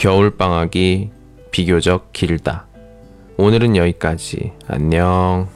겨울방학이 비교적 길다. 오늘은 여기까지. 안녕.